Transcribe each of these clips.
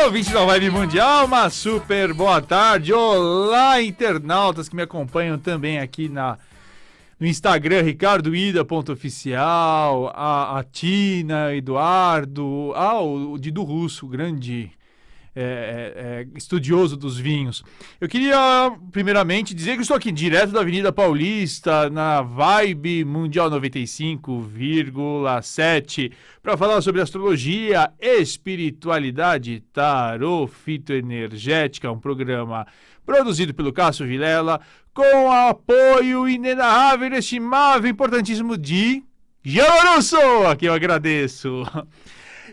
Alô, ouvinte da Vibe Mundial, uma super boa tarde. Olá, internautas que me acompanham também aqui na, no Instagram, ricardoida.oficial, a, a Tina, Eduardo, ah, o Dido Russo, grande é, é, é, estudioso dos vinhos. Eu queria, primeiramente, dizer que estou aqui direto da Avenida Paulista, na Vibe Mundial 95,7, para falar sobre astrologia, espiritualidade, tarô, fitoenergética, um programa produzido pelo Cássio Vilela, com apoio inenarrável, inestimável, importantíssimo de Jean Russo, a quem eu agradeço.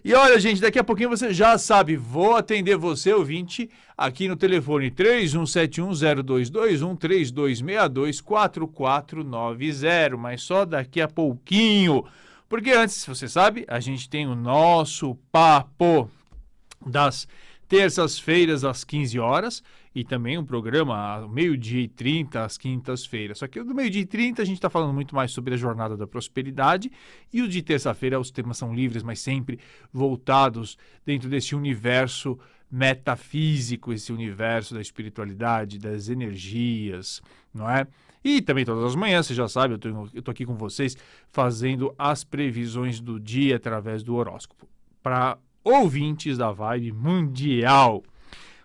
E olha, gente, daqui a pouquinho você já sabe, vou atender você, ouvinte, aqui no telefone 31710221 32624490, mas só daqui a pouquinho. Porque antes, você sabe, a gente tem o nosso papo das terças-feiras às 15 horas e também um programa meio-dia e 30 às quintas-feiras. Só que do meio-dia e 30 a gente está falando muito mais sobre a jornada da prosperidade e o de terça-feira os temas são livres, mas sempre voltados dentro desse universo metafísico, esse universo da espiritualidade, das energias, não é? E também todas as manhãs, você já sabe, eu estou aqui com vocês fazendo as previsões do dia através do horóscopo. Para ouvintes da Vibe Mundial.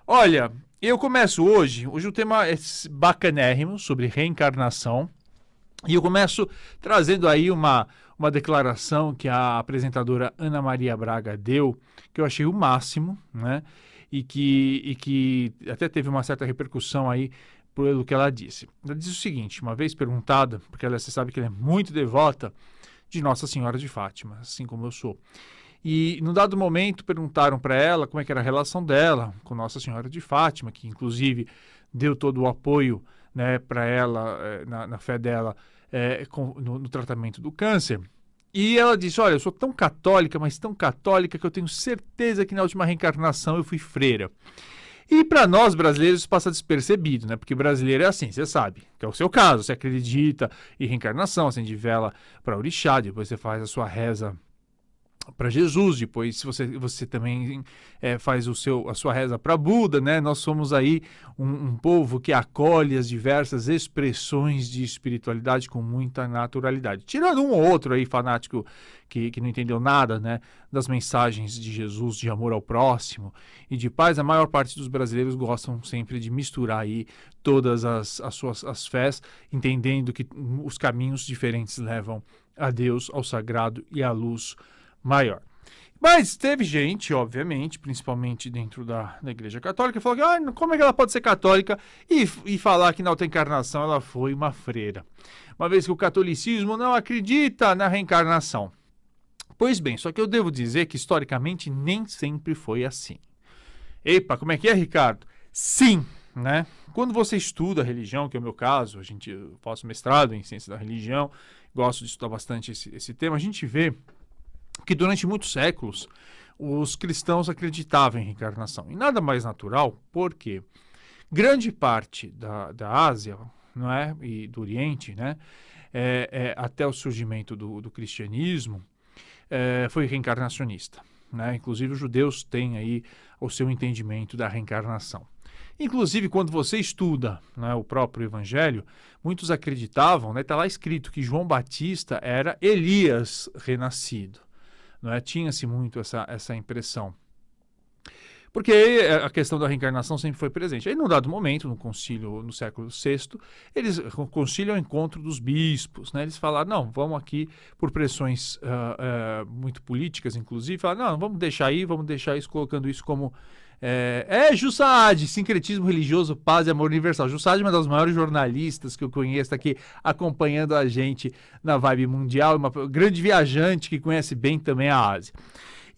Olha, eu começo hoje, hoje o tema é bacanérrimo sobre reencarnação. E eu começo trazendo aí uma, uma declaração que a apresentadora Ana Maria Braga deu, que eu achei o máximo, né? E que, e que até teve uma certa repercussão aí pelo que ela disse. Ela disse o seguinte: uma vez perguntada, porque ela, você sabe que ela é muito devota de Nossa Senhora de Fátima, assim como eu sou. E, num dado momento, perguntaram para ela como é que era a relação dela com Nossa Senhora de Fátima, que inclusive deu todo o apoio né, para ela, eh, na, na, fé dela, é, com, no, no tratamento do câncer. E ela disse: Olha, eu sou tão católica, mas tão católica que eu tenho certeza que na última reencarnação eu fui freira. E para nós brasileiros passa despercebido, né? Porque brasileiro é assim, você sabe, que é o seu caso. Você acredita em reencarnação, acende vela para orixá, depois você faz a sua reza para Jesus, depois se você, você também é, faz o seu, a sua reza para Buda, né? Nós somos aí um, um, povo que acolhe as diversas expressões de espiritualidade com muita naturalidade. Tirando um ou outro aí fanático que, que não entendeu nada, né? Das mensagens de Jesus de amor ao próximo e de paz, a maior parte dos brasileiros gostam sempre de misturar aí todas as, as suas as fés, entendendo que os caminhos diferentes levam a Deus, ao sagrado e à luz maior. Mas teve gente, obviamente, principalmente dentro da, da Igreja Católica, que falou que ah, como é que ela pode ser católica e, e falar que na outra encarnação ela foi uma freira. Uma vez que o catolicismo não acredita na reencarnação. Pois bem, só que eu devo dizer que historicamente nem sempre foi assim. Epa, como é que é, Ricardo? Sim, né? Quando você estuda a religião, que é o meu caso, a gente eu faço mestrado em ciência da religião, gosto de estudar bastante esse, esse tema, a gente vê que durante muitos séculos os cristãos acreditavam em reencarnação. E nada mais natural, porque grande parte da, da Ásia não é, e do Oriente, né, é, é, até o surgimento do, do cristianismo, é, foi reencarnacionista. Né? Inclusive os judeus têm aí o seu entendimento da reencarnação. Inclusive, quando você estuda né, o próprio Evangelho, muitos acreditavam, está né, tá lá escrito que João Batista era Elias renascido. Não é? Tinha-se muito essa, essa impressão. Porque a questão da reencarnação sempre foi presente. Aí, num dado momento, no concílio, no século VI, eles, o concílio é o encontro dos bispos, né? Eles falaram, não, vamos aqui, por pressões uh, uh, muito políticas, inclusive, falaram, não, vamos deixar aí, vamos deixar isso, colocando isso como é, é Jussaad, sincretismo religioso, paz e amor universal. Jussaad é uma das maiores jornalistas que eu conheço, está aqui acompanhando a gente na Vibe Mundial, uma grande viajante que conhece bem também a Ásia.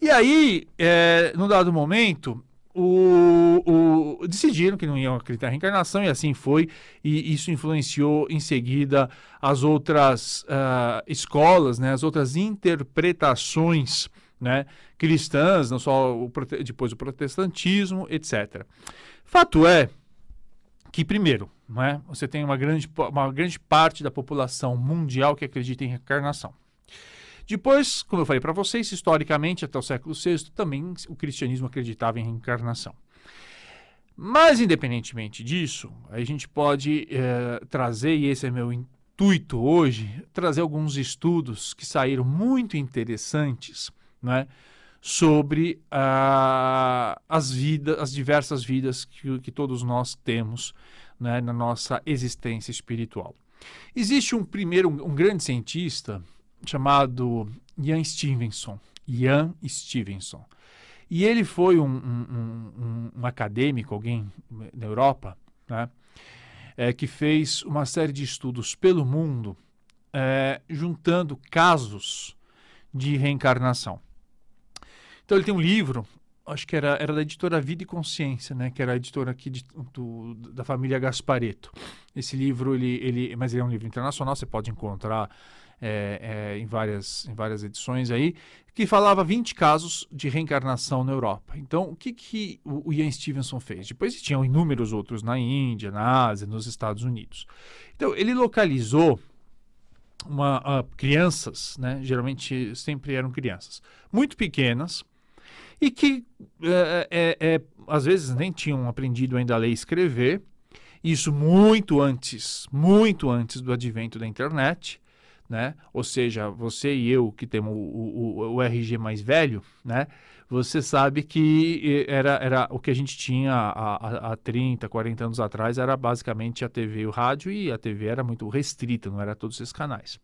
E aí, é, num dado momento, o, o, decidiram que não iam acreditar em reencarnação e assim foi, e isso influenciou em seguida as outras uh, escolas, né, as outras interpretações né, cristãs, não só o, depois o protestantismo, etc. Fato é que, primeiro, né, você tem uma grande, uma grande parte da população mundial que acredita em reencarnação. Depois, como eu falei para vocês, historicamente, até o século VI, também o cristianismo acreditava em reencarnação. Mas, independentemente disso, a gente pode é, trazer, e esse é meu intuito hoje, trazer alguns estudos que saíram muito interessantes né, sobre uh, as vidas, as diversas vidas que, que todos nós temos né, na nossa existência espiritual. Existe um primeiro, um, um grande cientista chamado Ian Stevenson. Ian Stevenson. E ele foi um, um, um, um acadêmico, alguém na Europa, né, é, que fez uma série de estudos pelo mundo, é, juntando casos de reencarnação. Então ele tem um livro, acho que era, era da editora Vida e Consciência, né, que era a editora aqui de, do, da família Gaspareto. Esse livro, ele, ele, mas ele é um livro internacional, você pode encontrar é, é, em, várias, em várias edições aí, que falava 20 casos de reencarnação na Europa. Então, o que, que o Ian Stevenson fez? Depois tinham inúmeros outros na Índia, na Ásia, nos Estados Unidos. Então, ele localizou uma, uh, crianças, né? geralmente sempre eram crianças, muito pequenas, e que é, é, é, às vezes nem tinham aprendido ainda a ler e escrever, isso muito antes, muito antes do advento da internet, né? Ou seja, você e eu que temos o, o, o RG mais velho, né? Você sabe que era, era o que a gente tinha há, há 30, 40 anos atrás, era basicamente a TV e o rádio, e a TV era muito restrita, não era todos esses canais.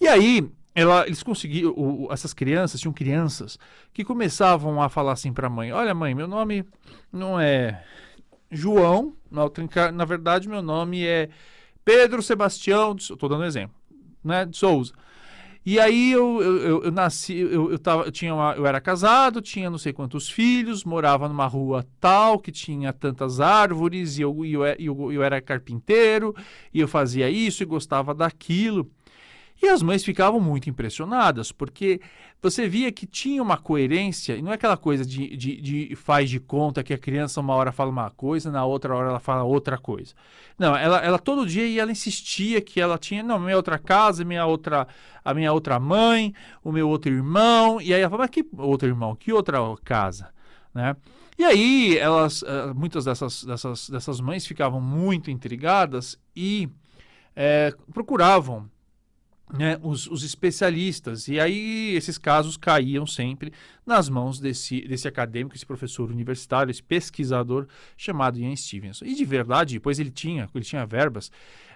E aí, ela, eles conseguiram, o, essas crianças, tinham crianças que começavam a falar assim para a mãe: Olha, mãe, meu nome não é João, na, verdade, meu nome é Pedro Sebastião, estou dando um exemplo né, de Souza. E aí eu, eu, eu, nasci, eu, eu, tava, eu, tinha uma, eu era casado, tinha não sei quantos filhos, morava numa rua tal que tinha tantas árvores, e eu, eu, eu, eu era carpinteiro, e eu fazia isso e gostava daquilo. E as mães ficavam muito impressionadas, porque você via que tinha uma coerência, e não é aquela coisa de, de, de, faz de conta que a criança uma hora fala uma coisa, na outra hora ela fala outra coisa. Não, ela, ela todo dia e ela insistia que ela tinha, não, minha outra casa, minha outra, a minha outra mãe, o meu outro irmão, e aí ela fala, mas que outro irmão, que outra casa, né? E aí elas, eh, muitas dessas, dessas, dessas mães ficavam muito intrigadas e é, procuravam né, os, os, especialistas. E aí esses casos caíam sempre nas mãos desse, desse acadêmico, esse professor universitário, esse pesquisador chamado Ian Stevenson. E de verdade, depois ele tinha, ele tinha verbas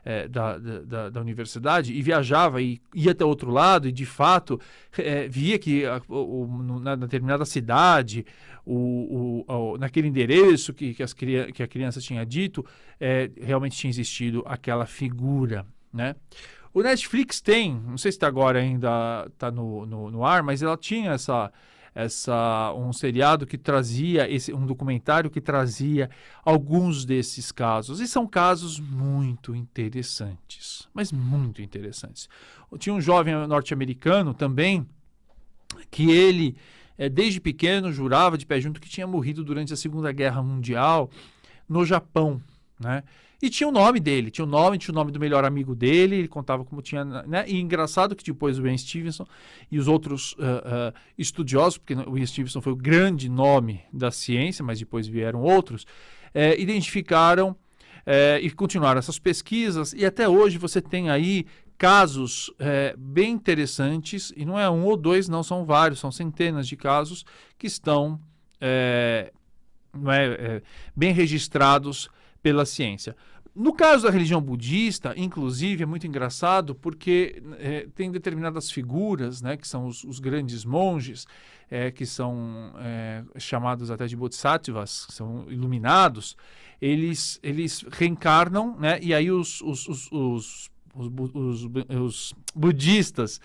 é, da, da, da, universidade e viajava e ia até outro lado e de fato é, via que a, o, na determinada cidade, o, o, naquele endereço que, que, as, que a criança tinha dito, é, realmente tinha existido aquela figura, né? O Netflix tem, não sei se está agora ainda está no, no, no, ar, mas ela tinha essa, essa um seriado que trazia esse, um documentário que trazia alguns desses casos e são casos muito interessantes, mas muito interessantes. Tinha um jovem norte-americano também que ele é, desde pequeno jurava de pé junto que tinha morrido durante a Segunda Guerra Mundial no Japão, né? E tinha o nome dele, tinha o nome, tinha o nome do melhor amigo dele, ele contava como tinha. Né? E engraçado que depois o Ben Stevenson e os outros uh, uh, estudiosos, porque o Ben Stevenson foi o grande nome da ciência, mas depois vieram outros, é, identificaram é, e continuaram essas pesquisas, e até hoje você tem aí casos é, bem interessantes, e não é um ou dois, não, são vários, são centenas de casos que estão é, não é, bem registrados pela ciência. No caso da religião budista, inclusive, é muito engraçado porque é, tem determinadas figuras, né, que são os, os grandes monges, é, que são é, chamados até de bodhisattvas, são iluminados, eles, eles reencarnam, né, e aí os, os, os, os os, os, os, budistas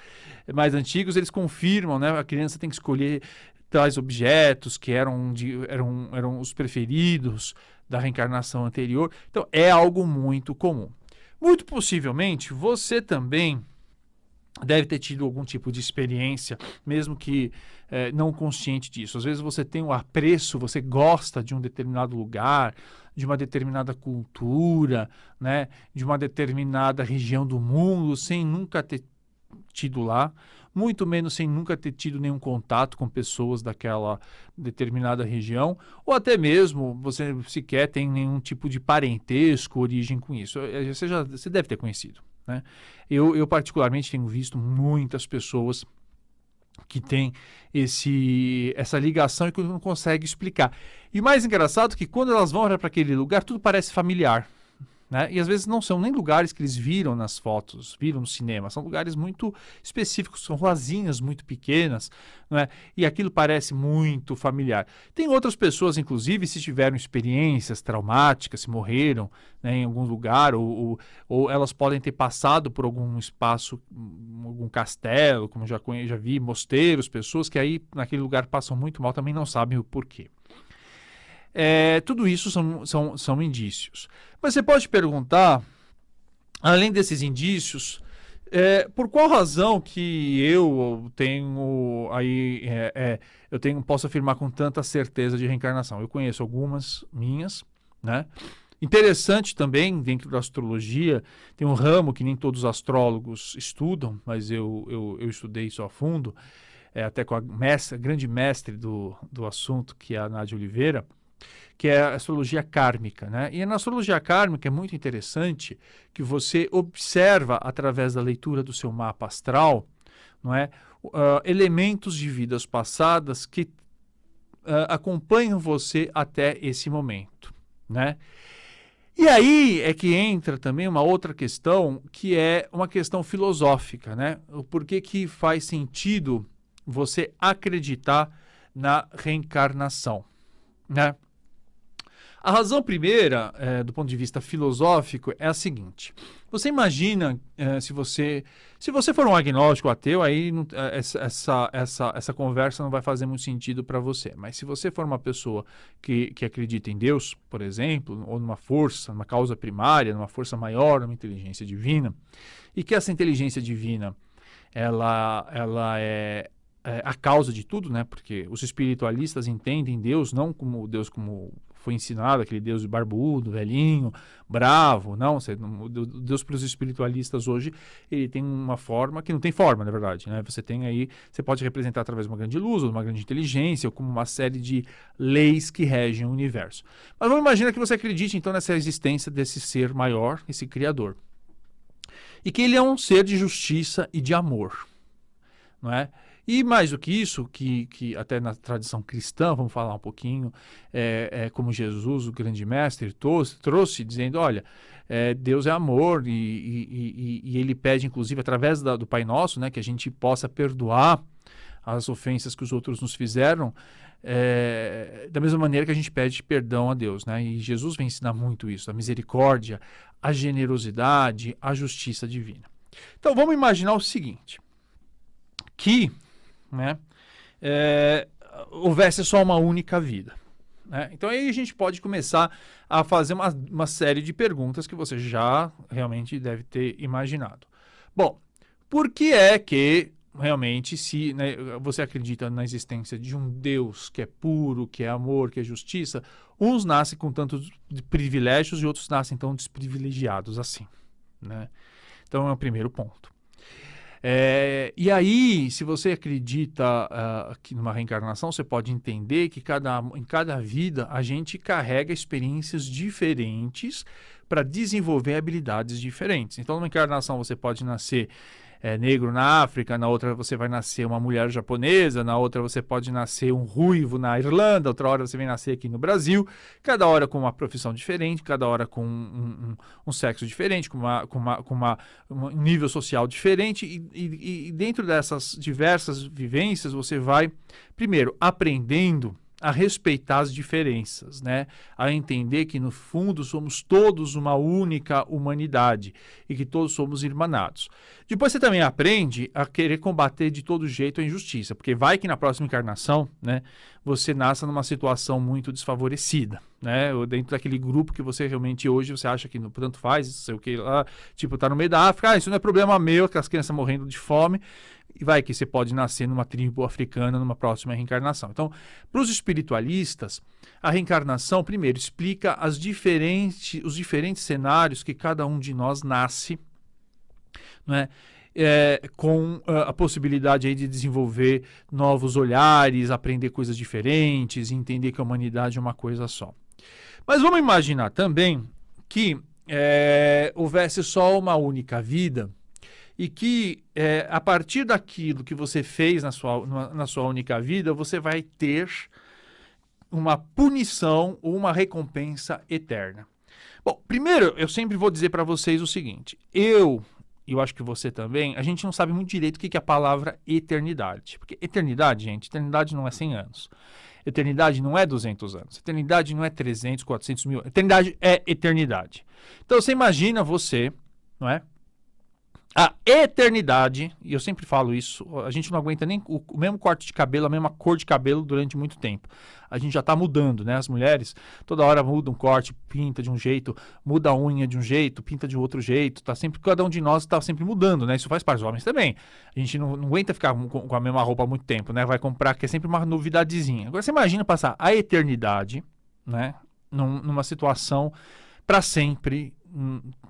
mais antigos, eles confirmam, né? A criança tem que escolher tais objetos que eram, de, eram, eram os preferidos da reencarnação anterior. Então, é algo muito comum. Muito possivelmente, você também deve ter tido algum tipo de experiência, mesmo que é, não consciente disso. Às vezes você tem um apreço, você gosta de um determinado lugar, de uma determinada cultura, né, de uma determinada região do mundo, sem nunca ter tido lá, muito menos sem nunca ter tido nenhum contato com pessoas daquela determinada região, ou até mesmo você sequer tem nenhum tipo de parentesco, origem com isso. Eh, você, já, você deve ter conhecido. Né? Eu, eu, particularmente, tenho visto muitas pessoas que têm esse, essa ligação e que não consegue explicar. E mais engraçado é que quando elas vão para aquele lugar, tudo parece familiar. Né? E às vezes não são nem lugares que eles viram nas fotos, viram no cinema, são lugares muito específicos, são ruazinhas muito pequenas, é? e aquilo parece muito familiar. Tem outras pessoas, inclusive, se tiveram experiências traumáticas, se morreram né, em algum lugar, ou, ou, ou, elas podem ter passado por algum espaço, algum castelo, como já, já vi, mosteiros, pessoas que aí naquele lugar passam muito mal, também não sabem o porquê. É, tudo isso são, são, são indícios. Mas você pode perguntar, além desses indícios, é, por qual razão que eu tenho aí é, é, eu tenho posso afirmar com tanta certeza de reencarnação? Eu conheço algumas minhas, né? Interessante também dentro da astrologia tem um ramo que nem todos os astrólogos estudam, mas eu, eu, eu estudei isso a fundo, é, até com a, mestra, a grande mestre do, do assunto que é a Nádia Oliveira que é a astrologia kármica. Né? E na astrologia kármica é muito interessante que você observa, através da leitura do seu mapa astral, não é, uh, elementos de vidas passadas que uh, acompanham você até esse momento. Né? E aí é que entra também uma outra questão, que é uma questão filosófica. Né? O porquê que faz sentido você acreditar na reencarnação. Né? A razão primeira, é, do ponto de vista filosófico, é a seguinte: você imagina é, se você se você for um agnóstico ateu, aí não, é, essa, essa, essa conversa não vai fazer muito sentido para você. Mas se você for uma pessoa que, que acredita em Deus, por exemplo, ou numa força, numa causa primária, numa força maior, numa inteligência divina, e que essa inteligência divina ela, ela é, é a causa de tudo, né? Porque os espiritualistas entendem Deus não como Deus como foi ensinado, aquele Deus barbudo, velhinho, bravo. Não, você, o Deus para os espiritualistas hoje, ele tem uma forma que não tem forma, na verdade. Né? Você tem aí, você pode representar através de uma grande luz, ou de uma grande inteligência, ou como uma série de leis que regem o universo. Mas vamos imaginar que você acredite então nessa existência desse ser maior, esse Criador. E que ele é um ser de justiça e de amor. Não é? E mais do que isso, que, que até na tradição cristã, vamos falar um pouquinho, é, é como Jesus, o grande mestre, trouxe, trouxe dizendo: olha, é, Deus é amor, e, e, e, e, ele pede, inclusive, através da, do Pai Nosso, né, que a gente possa perdoar as ofensas que os outros nos fizeram, é, da mesma maneira que a gente pede perdão a Deus. Né? E Jesus vem ensinar muito isso: a misericórdia, a generosidade, a justiça divina. Então vamos imaginar o seguinte: que né, é, houvesse só uma única vida. Né? Então aí a gente pode começar a fazer uma, uma série de perguntas que você já realmente deve ter imaginado. Bom, por que é que realmente se né, você acredita na existência de um Deus que é puro, que é amor, que é justiça, uns nascem com tantos privilégios e outros nascem tão desprivilegiados assim, né? Então é o primeiro ponto. É, e aí, se você acredita uh, que numa reencarnação, você pode entender que cada, em cada vida a gente carrega experiências diferentes para desenvolver habilidades diferentes. Então, numa encarnação, você pode nascer é, negro na África, na outra você vai nascer uma mulher japonesa, na outra você pode nascer um ruivo na Irlanda, outra hora você vem nascer aqui no Brasil, cada hora com uma profissão diferente, cada hora com um, um, um sexo diferente, com, uma, com, uma, com uma, um nível social diferente, e, e, e dentro dessas diversas vivências você vai, primeiro, aprendendo a respeitar as diferenças, né? a entender que no fundo somos todos uma única humanidade e que todos somos irmanados. Depois você também aprende a querer combater de todo jeito a injustiça, porque vai que na próxima encarnação, né, você nasça numa situação muito desfavorecida, né? Ou dentro daquele grupo que você realmente hoje você acha que no tanto faz, sei o que lá, tipo, tá no meio da África, ah, isso não é problema meu, que as crianças morrendo de fome e vai que você pode nascer numa tribo africana numa próxima reencarnação. Então, para os espiritualistas, a reencarnação, primeiro, explica as diferentes, os diferentes cenários que cada um de nós nasce, não é? É, com uh, a possibilidade aí de desenvolver novos olhares, aprender coisas diferentes, entender que a humanidade é uma coisa só. Mas vamos imaginar também que é, houvesse só uma única vida e que é, a partir daquilo que você fez na sua, na sua única vida, você vai ter uma punição ou uma recompensa eterna. Bom, primeiro, eu sempre vou dizer para vocês o seguinte: eu, eu acho que você também, a gente não sabe muito direito o que é a palavra eternidade. Porque eternidade, gente, eternidade não é 100 anos. Eternidade não é 200 anos. Eternidade não é 300, 400 mil. Eternidade é eternidade. Então você imagina você, não é? A eternidade, e eu sempre falo isso, a gente não aguenta nem o, mesmo corte de cabelo, a mesma cor de cabelo durante muito tempo. A gente já está mudando, né? As mulheres toda hora mudam um corte, pinta de um jeito, muda a unha de um jeito, pinta de outro jeito, tá sempre, cada um de nós está sempre mudando, né? Isso faz parte dos homens também. A gente não, não aguenta ficar com, com, a mesma roupa há muito tempo, né? Vai comprar, que é sempre uma novidadezinha. Agora você imagina passar a eternidade, né? Num, numa situação para sempre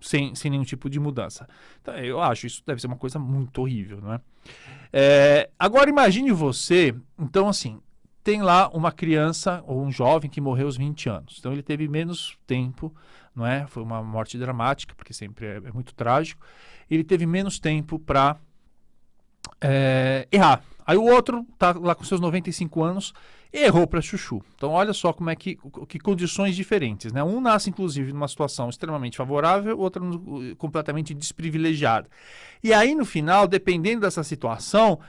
sem, sem nenhum tipo de mudança. Então, eu acho isso deve ser uma coisa muito horrível, não é? é? Agora imagine você, então assim, tem lá uma criança ou um jovem que morreu aos 20 anos. Então ele teve menos tempo, não é? Foi uma morte dramática, porque sempre é, é muito trágico. Ele teve menos tempo para é, errar. Aí o outro tá lá com seus 95 anos errou para Chuchu. Então olha só como é que, que condições diferentes, né? Um nasce inclusive numa situação extremamente favorável, outro completamente desprivilegiada. E aí no final, dependendo dessa situação,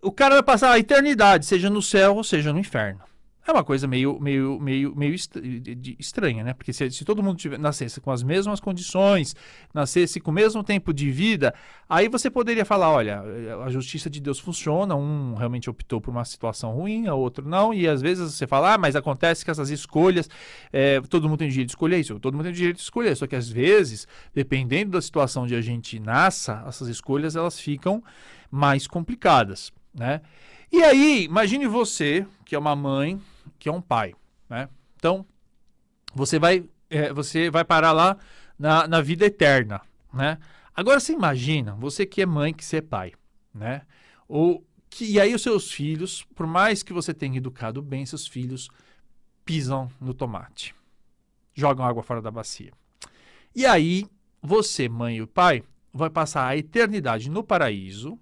o cara vai passar a eternidade, seja no céu ou seja no inferno. É uma coisa meio, meio, meio, meio estranha, né? Porque se, se todo mundo tivesse, nascesse com as mesmas condições, nascesse com o mesmo tempo de vida, aí você poderia falar: olha, a justiça de Deus funciona, um realmente optou por uma situação ruim, o outro não, e às vezes você fala: ah, mas acontece que essas escolhas, é, todo mundo tem direito de escolher isso, todo mundo tem direito de escolher, só que às vezes, dependendo da situação onde a gente nasça, essas escolhas elas ficam mais complicadas, né? E aí, imagine você, que é uma mãe, que é um pai, né? Então, você vai, é, você vai parar lá na, na vida eterna, né? Agora, você imagina, você que é mãe, que você é pai, né? Ou que, e aí os seus filhos, por mais que você tenha educado bem, seus filhos pisam no tomate, jogam água fora da bacia. E aí, você, mãe e pai, vai passar a eternidade no paraíso,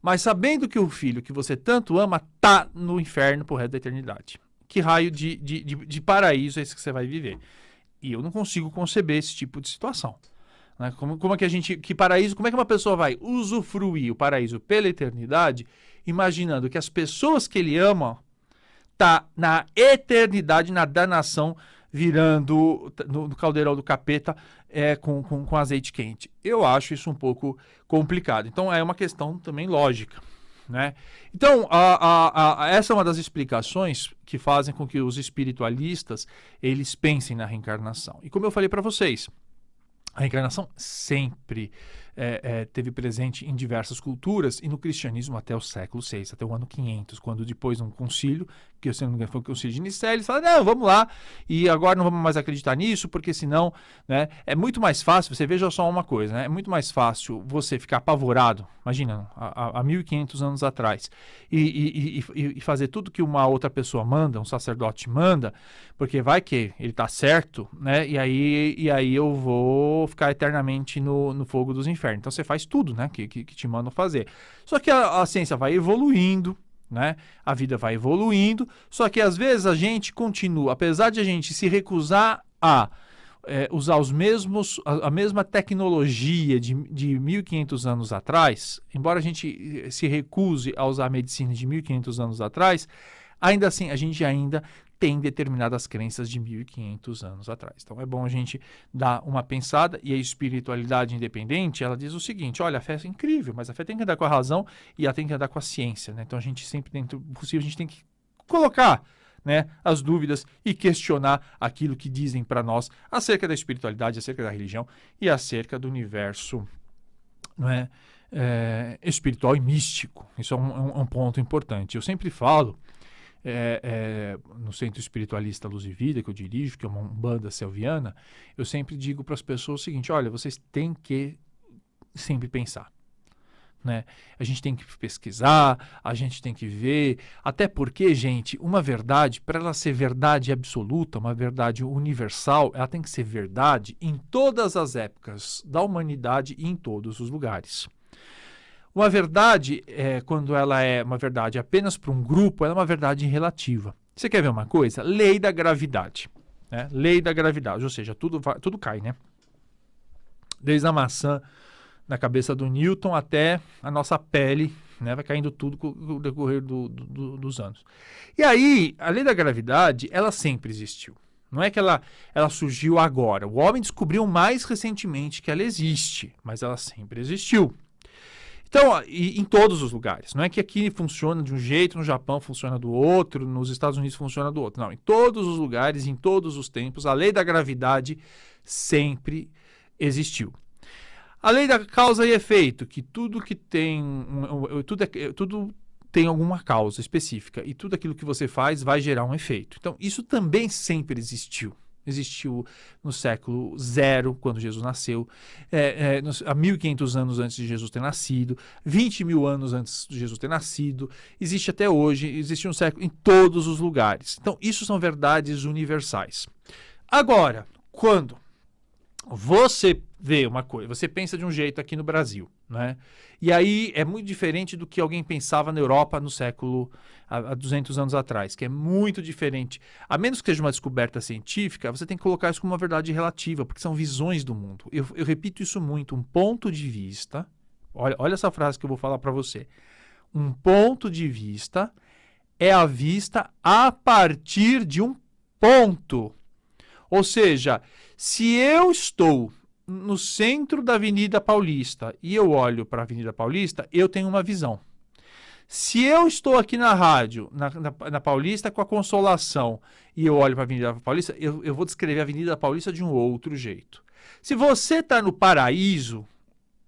mas sabendo que o filho que você tanto ama tá no inferno pro resto da eternidade que raio de, de, de, de paraíso é esse que você vai viver? E eu não consigo conceber esse tipo de situação. Né? Como, como é que a gente. Que paraíso, como é que uma pessoa vai usufruir o paraíso pela eternidade, imaginando que as pessoas que ele ama tá na eternidade, na danação, virando no, no caldeirão do capeta é, com, com, com azeite quente. Eu acho isso um pouco complicado. Então é uma questão também lógica. Né? Então, a, a, a, essa é uma das explicações que fazem com que os espiritualistas eles pensem na reencarnação. E como eu falei para vocês, a reencarnação sempre é, é, teve presente em diversas culturas e no cristianismo até o século VI, até o ano 500, quando depois um concílio, que se não me foi o concílio de Nicéia, eles falaram, não, vamos lá, e agora não vamos mais acreditar nisso, porque senão né, é muito mais fácil, você veja só uma coisa, né, é muito mais fácil você ficar apavorado, imagina, há, há 1500 anos atrás, e, e, e, e, fazer tudo que uma outra pessoa manda, um sacerdote manda, porque vai que ele está certo, né, e aí, e aí eu vou ficar eternamente no, no fogo dos infernos. Então você faz tudo né, que, que, que te mandam fazer. Só que a, a ciência vai evoluindo, né? A vida vai evoluindo, só que às vezes a gente continua, apesar de a gente se recusar a é, usar os mesmos, a, a, mesma tecnologia de, de 1500 anos atrás, embora a gente eh, se recuse a usar a medicina de 1500 anos atrás, ainda assim a gente ainda tem determinadas crenças de 1500 anos atrás. Então é bom a gente dar uma pensada e a espiritualidade independente, ela diz o seguinte, olha, a fé é incrível, mas a fé tem que andar com a razão e ela tem que andar com a ciência, né? Então a gente sempre dentro possível a gente tem que colocar né, as dúvidas e questionar aquilo que dizem para nós acerca da espiritualidade, acerca da religião e acerca do universo não é, é espiritual e místico. Isso é um, é um é ponto importante. Eu sempre falo é, é, no Centro Espiritualista Luz e Vida, que eu dirijo, que é uma banda selviana, eu sempre digo para as pessoas o seguinte: olha, vocês têm que sempre pensar. Né? A gente tem que pesquisar, a gente tem que ver, até porque, gente, uma verdade, para ela ser verdade absoluta, uma verdade universal, ela tem que ser verdade em todas as épocas da humanidade e em todos os lugares. Uma verdade, é, quando ela é uma verdade apenas para um grupo, ela é uma verdade relativa. Você quer ver uma coisa? Lei da gravidade. Né? Lei da gravidade, ou seja, tudo, vai, tudo cai, né? Desde a maçã na cabeça do Newton até a nossa pele, né? Vai caindo tudo com o decorrer do, do, dos anos. E aí, a lei da gravidade, ela sempre existiu. Não é que ela, ela surgiu agora. O homem descobriu mais recentemente que ela existe, mas ela sempre existiu. Então, em todos os lugares. Não é que aqui funciona de um jeito, no Japão funciona do outro, nos Estados Unidos funciona do outro. Não, em todos os lugares, em todos os tempos, a lei da gravidade sempre existiu. A lei da causa e efeito, que tudo que tem, tudo, é, tudo tem alguma causa específica e tudo aquilo que você faz vai gerar um efeito. Então, isso também sempre existiu. Existiu no século zero, quando Jesus nasceu, é, é, nos, há 1500 anos antes de Jesus ter nascido, 20 mil anos antes de Jesus ter nascido, existe até hoje, existe um século em todos os lugares. Então, isso são verdades universais. Agora, quando você vê uma coisa, você pensa de um jeito aqui no Brasil, né? E aí é muito diferente do que alguém pensava na Europa no século há 200 anos atrás, que é muito diferente. A menos que seja uma descoberta científica, você tem que colocar isso como uma verdade relativa, porque são visões do mundo. Eu, eu repito isso muito, um ponto de vista. Olha, olha essa frase que eu vou falar para você. Um ponto de vista é a vista a partir de um ponto. Ou seja, se eu estou no centro da Avenida Paulista e eu olho para a Avenida Paulista, eu tenho uma visão. Se eu estou aqui na rádio, na, na, na Paulista com a Consolação, e eu olho para a Avenida Paulista, eu, eu vou descrever a Avenida Paulista de um outro jeito. Se você está no paraíso,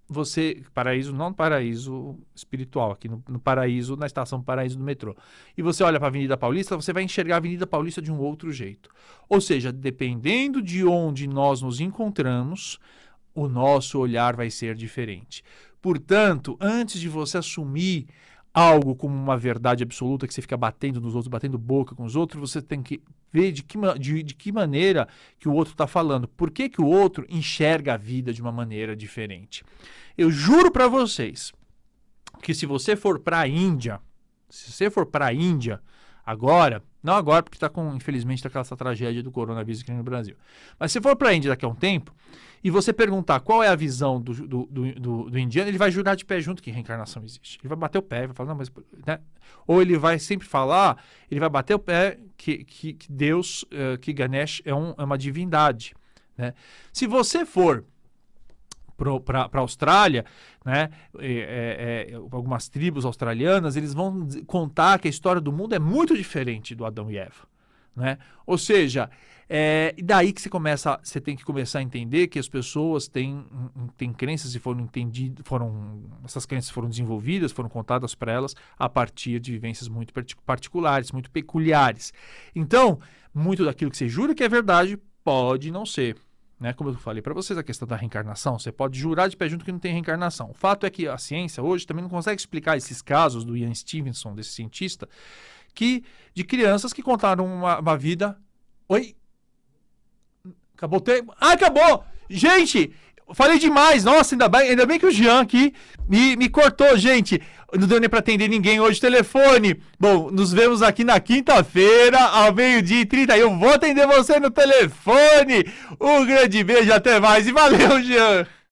você. Paraíso, não paraíso espiritual, aqui no, no, paraíso, na estação paraíso do metrô. E você olha para a Avenida Paulista, você vai enxergar a Avenida Paulista de um outro jeito. Ou seja, dependendo de onde nós nos encontramos, o nosso olhar vai ser diferente. Portanto, antes de você assumir algo como uma verdade absoluta que você fica batendo nos outros, batendo boca com os outros, você tem que ver de que, de, de que maneira que o outro está falando. Por que, que o outro enxerga a vida de uma maneira diferente. Eu juro para vocês que se você for para a Índia, se você for para a Índia agora, não agora porque está com, infelizmente, tá aquela essa tragédia do coronavírus aqui no Brasil, mas se for para a Índia daqui a um tempo, e você perguntar qual é a visão do, do, do, do, indiano, ele vai jurar de pé junto que reencarnação existe. Ele vai bater o pé, vai falar, não, mas. Né? Ou ele vai sempre falar, ele vai bater o pé que, que, que Deus, uh, que Ganesh é, um, é uma divindade. Né? Se você for para a Austrália, né, é, é, algumas tribos australianas, eles vão contar que a história do mundo é muito diferente do Adão e Eva. Né? Ou seja, é, daí que você começa, você tem que começar a entender que as pessoas têm, têm crenças e foram entendidas, foram essas crenças foram desenvolvidas, foram contadas para elas a partir de vivências muito particulares, muito peculiares. Então, muito daquilo que você jura que é verdade pode não ser. Né? Como eu falei para vocês, a questão da reencarnação, você pode jurar de pé junto que não tem reencarnação. O fato é que a ciência hoje também não consegue explicar esses casos do Ian Stevenson, desse cientista, que de crianças que contaram uma, uma vida. Oi? Acabou o tempo? Ah, acabou! Gente, falei demais. Nossa, ainda bem, ainda bem que o Jean aqui me, me cortou, gente. Não deu nem para atender ninguém hoje telefone. Bom, nos vemos aqui na quinta-feira, ao meio-dia e trinta. Eu vou atender você no telefone. Um grande beijo, até mais e valeu, Jean.